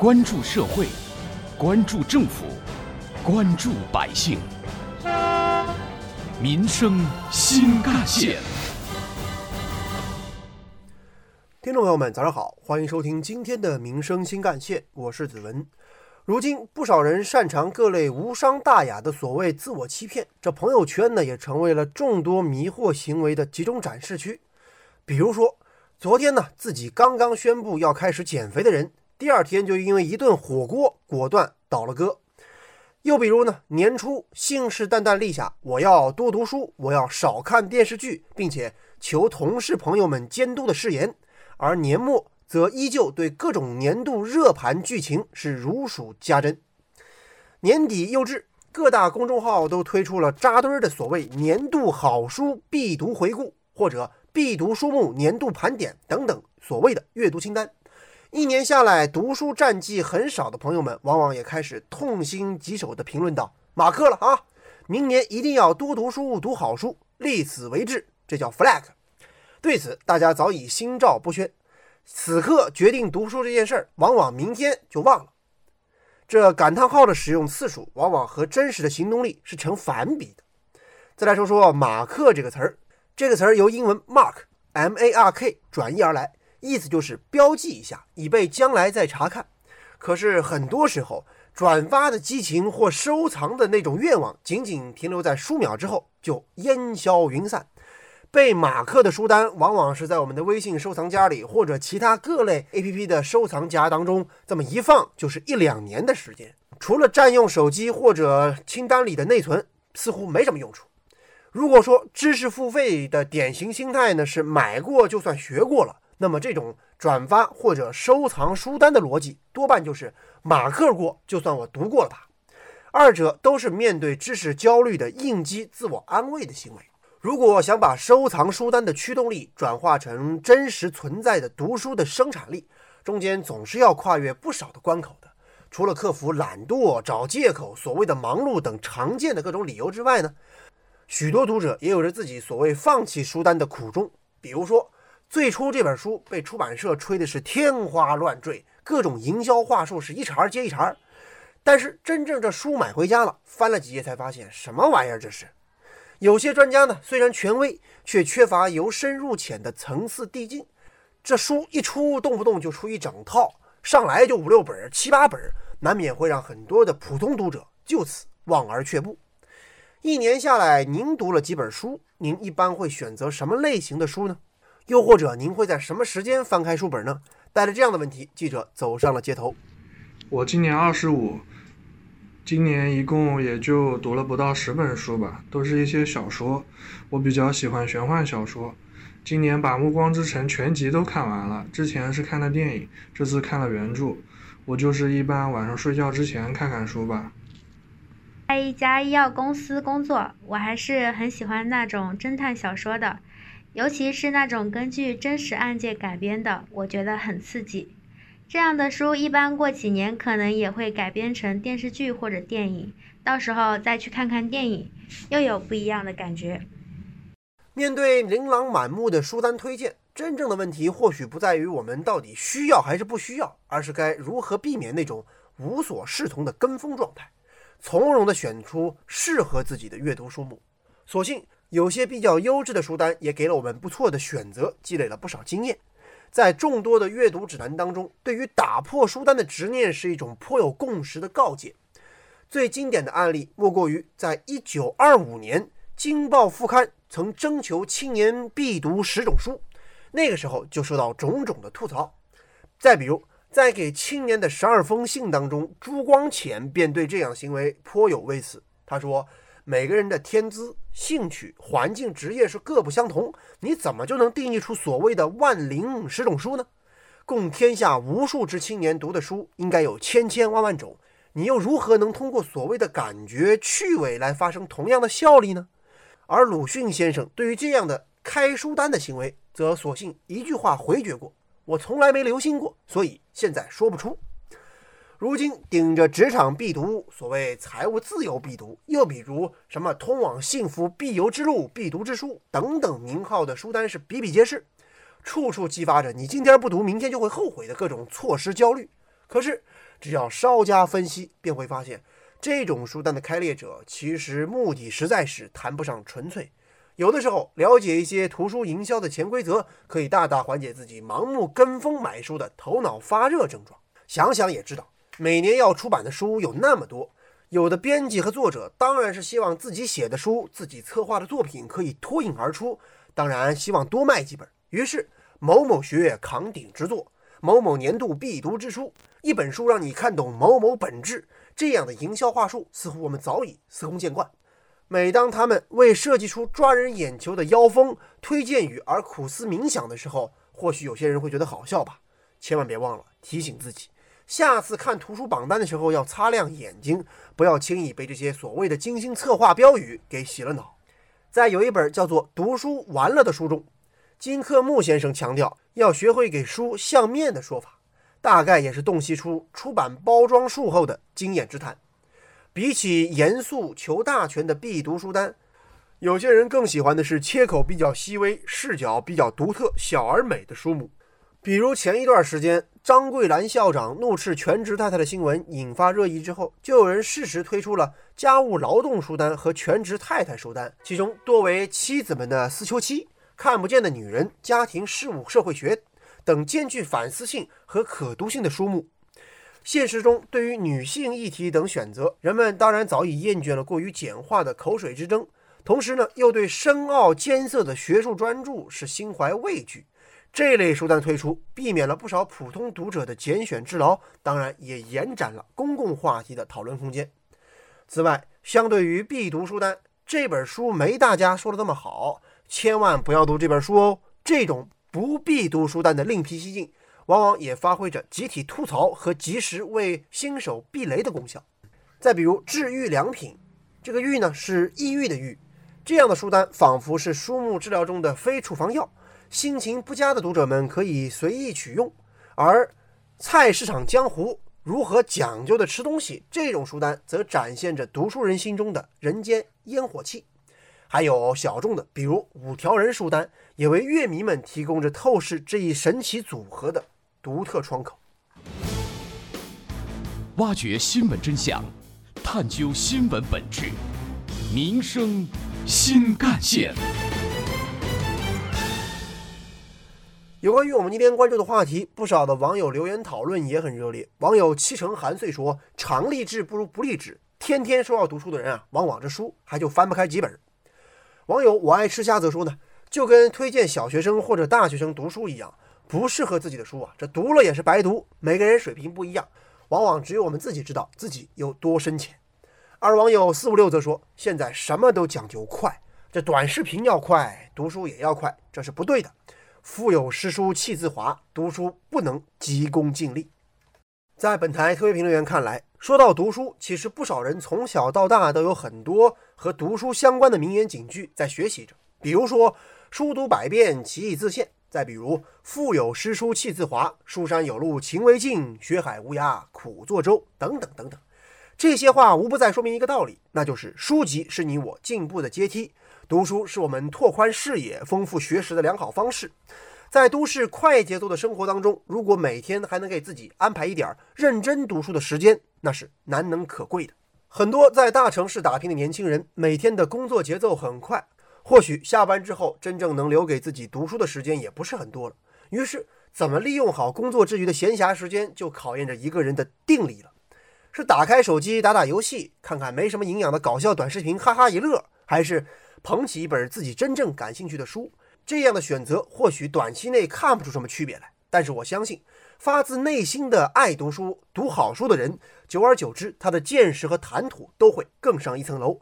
关注社会，关注政府，关注百姓，民生新干线。听众朋友们，早上好，欢迎收听今天的《民生新干线》，我是子文。如今，不少人擅长各类无伤大雅的所谓自我欺骗，这朋友圈呢，也成为了众多迷惑行为的集中展示区。比如说，昨天呢，自己刚刚宣布要开始减肥的人，第二天就因为一顿火锅果断倒了戈。又比如呢，年初信誓旦旦立下我要多读书，我要少看电视剧，并且求同事朋友们监督的誓言。而年末则依旧对各种年度热盘剧情是如数家珍。年底又至，各大公众号都推出了扎堆儿的所谓年度好书必读回顾或者必读书目年度盘点等等所谓的阅读清单。一年下来，读书战绩很少的朋友们，往往也开始痛心疾首地评论道：“马克了啊，明年一定要多读书，读好书，立此为志。”这叫 flag。对此，大家早已心照不宣。此刻决定读书这件事儿，往往明天就忘了。这感叹号的使用次数，往往和真实的行动力是成反比的。再来说说“马克”这个词儿，这个词儿由英文 “mark”（M-A-R-K） 转译而来，意思就是标记一下，以备将来再查看。可是很多时候，转发的激情或收藏的那种愿望，仅仅停留在数秒之后，就烟消云散。被马克的书单，往往是在我们的微信收藏夹里，或者其他各类 APP 的收藏夹当中，这么一放就是一两年的时间。除了占用手机或者清单里的内存，似乎没什么用处。如果说知识付费的典型心态呢是买过就算学过了，那么这种转发或者收藏书单的逻辑，多半就是马克过就算我读过了吧。二者都是面对知识焦虑的应激自我安慰的行为。如果想把收藏书单的驱动力转化成真实存在的读书的生产力，中间总是要跨越不少的关口的。除了克服懒惰、找借口、所谓的忙碌等常见的各种理由之外呢，许多读者也有着自己所谓放弃书单的苦衷。比如说，最初这本书被出版社吹的是天花乱坠，各种营销话术是一茬接一茬，但是真正这书买回家了，翻了几页才发现什么玩意儿这是。有些专家呢，虽然权威，却缺乏由深入浅的层次递进。这书一出，动不动就出一整套，上来就五六本、七八本，难免会让很多的普通读者就此望而却步。一年下来，您读了几本书？您一般会选择什么类型的书呢？又或者您会在什么时间翻开书本呢？带着这样的问题，记者走上了街头。我今年二十五。今年一共也就读了不到十本书吧，都是一些小说。我比较喜欢玄幻小说。今年把《暮光之城》全集都看完了，之前是看的电影，这次看了原著。我就是一般晚上睡觉之前看看书吧。在一家医药公司工作，我还是很喜欢那种侦探小说的，尤其是那种根据真实案件改编的，我觉得很刺激。这样的书一般过几年可能也会改编成电视剧或者电影，到时候再去看看电影，又有不一样的感觉。面对琳琅满目的书单推荐，真正的问题或许不在于我们到底需要还是不需要，而是该如何避免那种无所适从的跟风状态，从容地选出适合自己的阅读书目。所幸有些比较优质的书单也给了我们不错的选择，积累了不少经验。在众多的阅读指南当中，对于打破书单的执念是一种颇有共识的告诫。最经典的案例莫过于在1925年，《京报》副刊曾征求青年必读十种书，那个时候就受到种种的吐槽。再比如，在给青年的十二封信当中，朱光潜便对这样行为颇有微词。他说。每个人的天资、兴趣、环境、职业是各不相同，你怎么就能定义出所谓的万灵十种书呢？供天下无数之青年读的书应该有千千万万种，你又如何能通过所谓的感觉、趣味来发生同样的效力呢？而鲁迅先生对于这样的开书单的行为，则索性一句话回绝过：“我从来没留心过，所以现在说不出。”如今顶着职场必读、所谓财务自由必读，又比如什么通往幸福必由之路、必读之书等等名号的书单是比比皆是，处处激发着你今天不读，明天就会后悔的各种错失焦虑。可是只要稍加分析，便会发现，这种书单的开列者其实目的实在是谈不上纯粹。有的时候，了解一些图书营销的潜规则，可以大大缓解自己盲目跟风买书的头脑发热症状。想想也知道，每年要出版的书有那么多，有的编辑和作者当然是希望自己写的书、自己策划的作品可以脱颖而出，当然希望多卖几本。于是，某某学院扛鼎之作，某某年度必读之书。一本书让你看懂某某本质，这样的营销话术似乎我们早已司空见惯。每当他们为设计出抓人眼球的妖风推荐语而苦思冥想的时候，或许有些人会觉得好笑吧。千万别忘了提醒自己，下次看图书榜单的时候要擦亮眼睛，不要轻易被这些所谓的精心策划标语给洗了脑。在有一本叫做《读书完了》的书中，金克木先生强调要学会给书相面的说法。大概也是洞悉出出版包装术后的经验之谈。比起严肃求大全的必读书单，有些人更喜欢的是切口比较细微、视角比较独特、小而美的书目。比如前一段时间张桂兰校长怒斥全职太太的新闻引发热议之后，就有人适时推出了家务劳动书单和全职太太书单，其中多为妻子们的思秋期、看不见的女人、家庭事务社会学。等兼具反思性和可读性的书目。现实中，对于女性议题等选择，人们当然早已厌倦了过于简化的口水之争，同时呢，又对深奥艰涩的学术专著是心怀畏惧。这类书单推出，避免了不少普通读者的拣选之劳，当然也延展了公共话题的讨论空间。此外，相对于必读书单，这本书没大家说的那么好，千万不要读这本书哦。这种。不必读书单的另辟蹊径，往往也发挥着集体吐槽和及时为新手避雷的功效。再比如治愈良品，这个“愈”呢是抑郁的“郁”，这样的书单仿佛是书目治疗中的非处方药，心情不佳的读者们可以随意取用。而菜市场江湖如何讲究的吃东西，这种书单则展现着读书人心中的人间烟火气。还有小众的，比如五条人书单，也为乐迷们提供着透视这一神奇组合的独特窗口。挖掘新闻真相，探究新闻本质，民生新干线。有关于我们今天关注的话题，不少的网友留言讨论也很热烈。网友七成寒岁说：“常立志不如不立志，天天说要读书的人啊，往往这书还就翻不开几本。”网友我爱吃虾则说呢，就跟推荐小学生或者大学生读书一样，不适合自己的书啊，这读了也是白读。每个人水平不一样，往往只有我们自己知道自己有多深浅。而网友四五六则说，现在什么都讲究快，这短视频要快，读书也要快，这是不对的。腹有诗书气自华，读书不能急功近利。在本台特别评论员看来，说到读书，其实不少人从小到大都有很多和读书相关的名言警句在学习着。比如说“书读百遍，其义自现”；再比如“腹有诗书气自华，书山有路勤为径，学海无涯苦作舟”等等等等。这些话无不在说明一个道理，那就是书籍是你我进步的阶梯，读书是我们拓宽视野、丰富学识的良好方式。在都市快节奏的生活当中，如果每天还能给自己安排一点认真读书的时间，那是难能可贵的。很多在大城市打拼的年轻人，每天的工作节奏很快，或许下班之后真正能留给自己读书的时间也不是很多了。于是，怎么利用好工作之余的闲暇时间，就考验着一个人的定力了。是打开手机打打游戏，看看没什么营养的搞笑短视频，哈哈一乐，还是捧起一本自己真正感兴趣的书？这样的选择或许短期内看不出什么区别来，但是我相信，发自内心的爱读书、读好书的人，久而久之，他的见识和谈吐都会更上一层楼。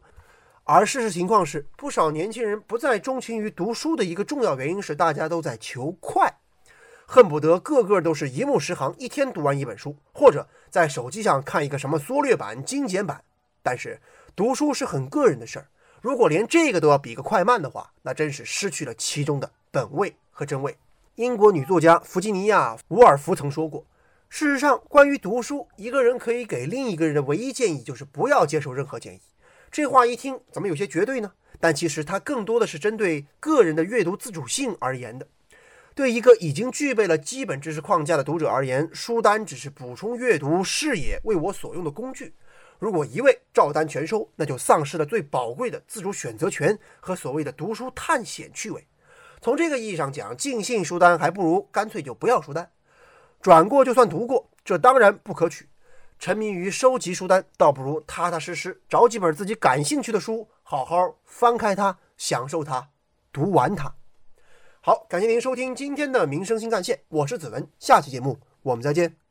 而事实情况是，不少年轻人不再钟情于读书的一个重要原因是，大家都在求快，恨不得个个都是一目十行，一天读完一本书，或者在手机上看一个什么缩略版、精简版。但是，读书是很个人的事儿。如果连这个都要比个快慢的话，那真是失去了其中的本味和真味。英国女作家弗吉尼亚·伍尔夫曾说过：“事实上，关于读书，一个人可以给另一个人的唯一建议就是不要接受任何建议。”这话一听怎么有些绝对呢？但其实它更多的是针对个人的阅读自主性而言的。对一个已经具备了基本知识框架的读者而言，书单只是补充阅读视野、为我所用的工具。如果一味照单全收，那就丧失了最宝贵的自主选择权和所谓的读书探险趣味。从这个意义上讲，尽信书单还不如干脆就不要书单，转过就算读过，这当然不可取。沉迷于收集书单，倒不如踏踏实实找几本自己感兴趣的书，好好翻开它，享受它，读完它。好，感谢您收听今天的民生新干线，我是子文，下期节目我们再见。